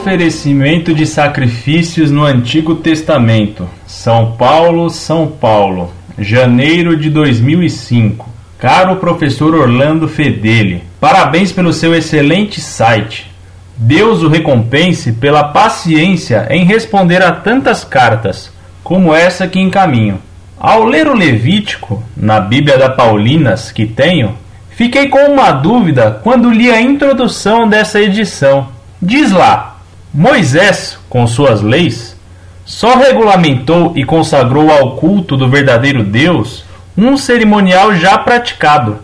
Oferecimento de sacrifícios no Antigo Testamento. São Paulo, São Paulo, janeiro de 2005. Caro professor Orlando Fedeli, parabéns pelo seu excelente site. Deus o recompense pela paciência em responder a tantas cartas como essa que encaminho. Ao ler o Levítico, na Bíblia da Paulinas que tenho, fiquei com uma dúvida quando li a introdução dessa edição. Diz lá: Moisés, com suas leis, só regulamentou e consagrou ao culto do verdadeiro Deus um cerimonial já praticado,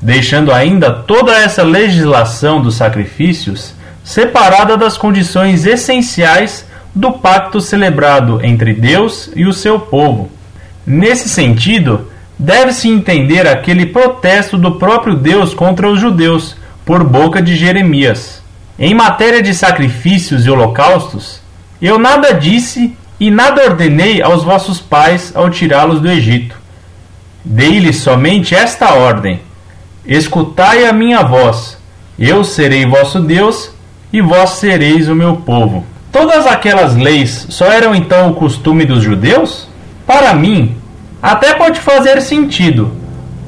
deixando ainda toda essa legislação dos sacrifícios separada das condições essenciais do pacto celebrado entre Deus e o seu povo. Nesse sentido, deve-se entender aquele protesto do próprio Deus contra os judeus, por boca de Jeremias. Em matéria de sacrifícios e holocaustos, eu nada disse e nada ordenei aos vossos pais ao tirá-los do Egito. Dei-lhes somente esta ordem: Escutai a minha voz, eu serei vosso Deus e vós sereis o meu povo. Todas aquelas leis só eram então o costume dos judeus? Para mim, até pode fazer sentido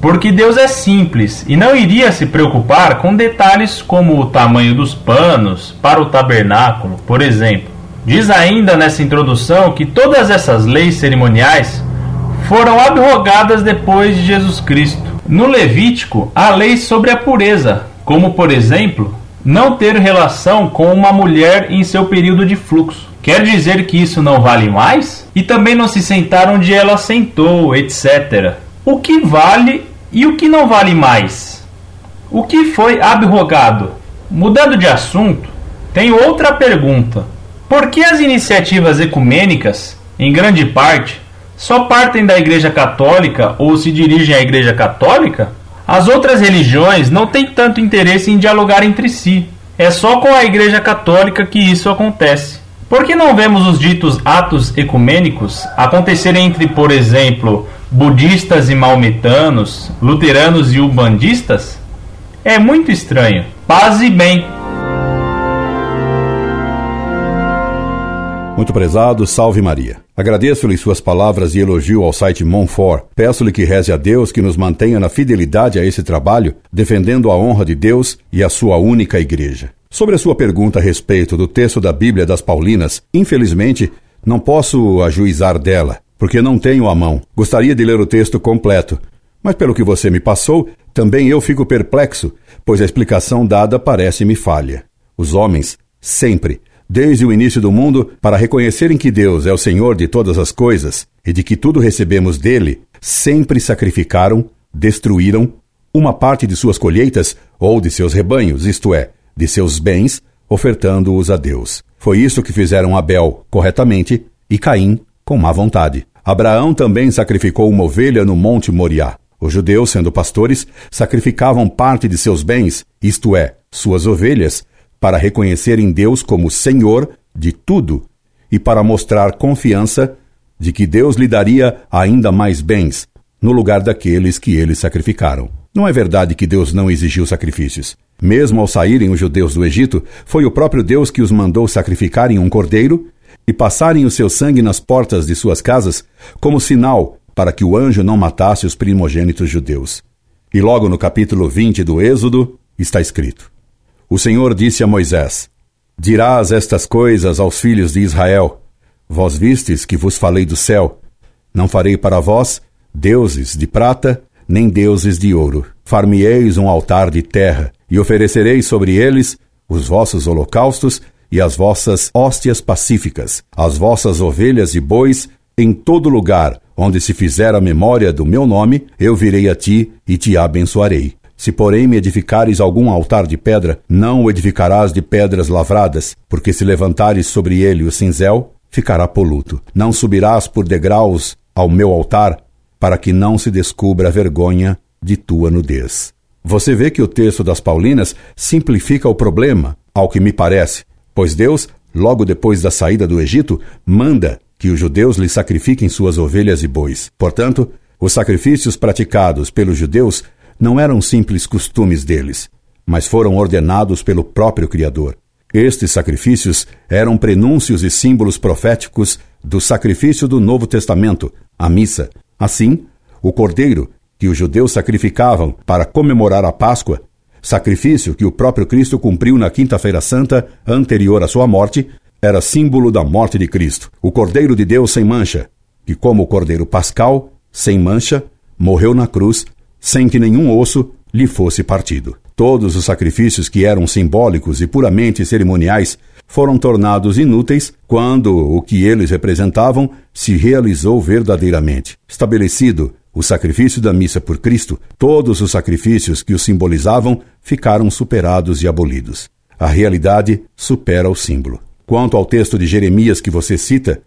porque Deus é simples e não iria se preocupar com detalhes como o tamanho dos panos para o tabernáculo, por exemplo. Diz ainda nessa introdução que todas essas leis cerimoniais foram abrogadas depois de Jesus Cristo. No Levítico, há leis sobre a pureza, como por exemplo, não ter relação com uma mulher em seu período de fluxo. Quer dizer que isso não vale mais? E também não se sentar onde ela sentou, etc. O que vale e o que não vale mais? O que foi abrogado? Mudando de assunto, tenho outra pergunta. Por que as iniciativas ecumênicas, em grande parte, só partem da Igreja Católica ou se dirigem à Igreja Católica? As outras religiões não têm tanto interesse em dialogar entre si. É só com a Igreja Católica que isso acontece. Por que não vemos os ditos atos ecumênicos acontecerem entre, por exemplo, budistas e maometanos, luteranos e ubandistas? É muito estranho. Paz e bem. Muito prezado, salve Maria. Agradeço-lhe suas palavras e elogio ao site Monfort. Peço-lhe que reze a Deus que nos mantenha na fidelidade a esse trabalho, defendendo a honra de Deus e a sua única igreja. Sobre a sua pergunta a respeito do texto da Bíblia das Paulinas, infelizmente, não posso ajuizar dela porque não tenho a mão. Gostaria de ler o texto completo, mas pelo que você me passou, também eu fico perplexo, pois a explicação dada parece-me falha. Os homens, sempre, desde o início do mundo, para reconhecerem que Deus é o Senhor de todas as coisas e de que tudo recebemos dele, sempre sacrificaram, destruíram uma parte de suas colheitas ou de seus rebanhos, isto é, de seus bens, ofertando-os a Deus. Foi isso que fizeram Abel corretamente e Caim com má vontade. Abraão também sacrificou uma ovelha no Monte Moriá. Os judeus, sendo pastores, sacrificavam parte de seus bens, isto é, suas ovelhas, para reconhecerem Deus como Senhor de tudo e para mostrar confiança de que Deus lhe daria ainda mais bens no lugar daqueles que eles sacrificaram. Não é verdade que Deus não exigiu sacrifícios. Mesmo ao saírem os judeus do Egito, foi o próprio Deus que os mandou sacrificarem um cordeiro e passarem o seu sangue nas portas de suas casas, como sinal para que o anjo não matasse os primogênitos judeus. E logo no capítulo 20 do Êxodo está escrito: O Senhor disse a Moisés: Dirás estas coisas aos filhos de Israel: Vós vistes que vos falei do céu. Não farei para vós deuses de prata, nem deuses de ouro. Far-me-eis um altar de terra, e oferecereis sobre eles os vossos holocaustos e as vossas hóstias pacíficas, as vossas ovelhas e bois, em todo lugar onde se fizer a memória do meu nome, eu virei a ti e te abençoarei. Se, porém, me edificares algum altar de pedra, não o edificarás de pedras lavradas, porque se levantares sobre ele o cinzel, ficará poluto. Não subirás por degraus ao meu altar, para que não se descubra a vergonha de tua nudez. Você vê que o texto das Paulinas simplifica o problema, ao que me parece, Pois Deus, logo depois da saída do Egito, manda que os judeus lhe sacrifiquem suas ovelhas e bois. Portanto, os sacrifícios praticados pelos judeus não eram simples costumes deles, mas foram ordenados pelo próprio Criador. Estes sacrifícios eram prenúncios e símbolos proféticos do sacrifício do Novo Testamento, a missa. Assim, o cordeiro que os judeus sacrificavam para comemorar a Páscoa, sacrifício que o próprio Cristo cumpriu na Quinta-feira Santa anterior à sua morte, era símbolo da morte de Cristo, o Cordeiro de Deus sem mancha, que, como o Cordeiro Pascal, sem mancha, morreu na cruz sem que nenhum osso lhe fosse partido. Todos os sacrifícios que eram simbólicos e puramente cerimoniais foram tornados inúteis quando o que eles representavam se realizou verdadeiramente. Estabelecido o sacrifício da missa por Cristo, todos os sacrifícios que o simbolizavam ficaram superados e abolidos. A realidade supera o símbolo. Quanto ao texto de Jeremias que você cita,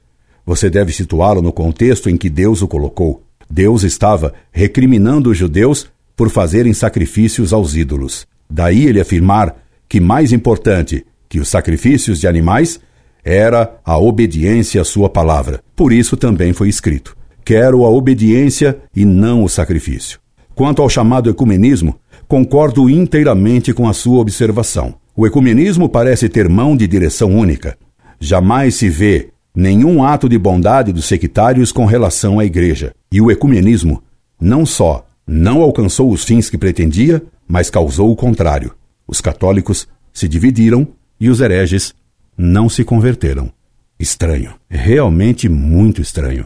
você deve situá-lo no contexto em que Deus o colocou. Deus estava recriminando os judeus por fazerem sacrifícios aos ídolos. Daí ele afirmar que mais importante que os sacrifícios de animais era a obediência à sua palavra. Por isso também foi escrito: Quero a obediência e não o sacrifício. Quanto ao chamado ecumenismo, concordo inteiramente com a sua observação. O ecumenismo parece ter mão de direção única. Jamais se vê nenhum ato de bondade dos sectários com relação à Igreja. E o ecumenismo não só não alcançou os fins que pretendia, mas causou o contrário. Os católicos se dividiram e os hereges não se converteram. Estranho, realmente muito estranho.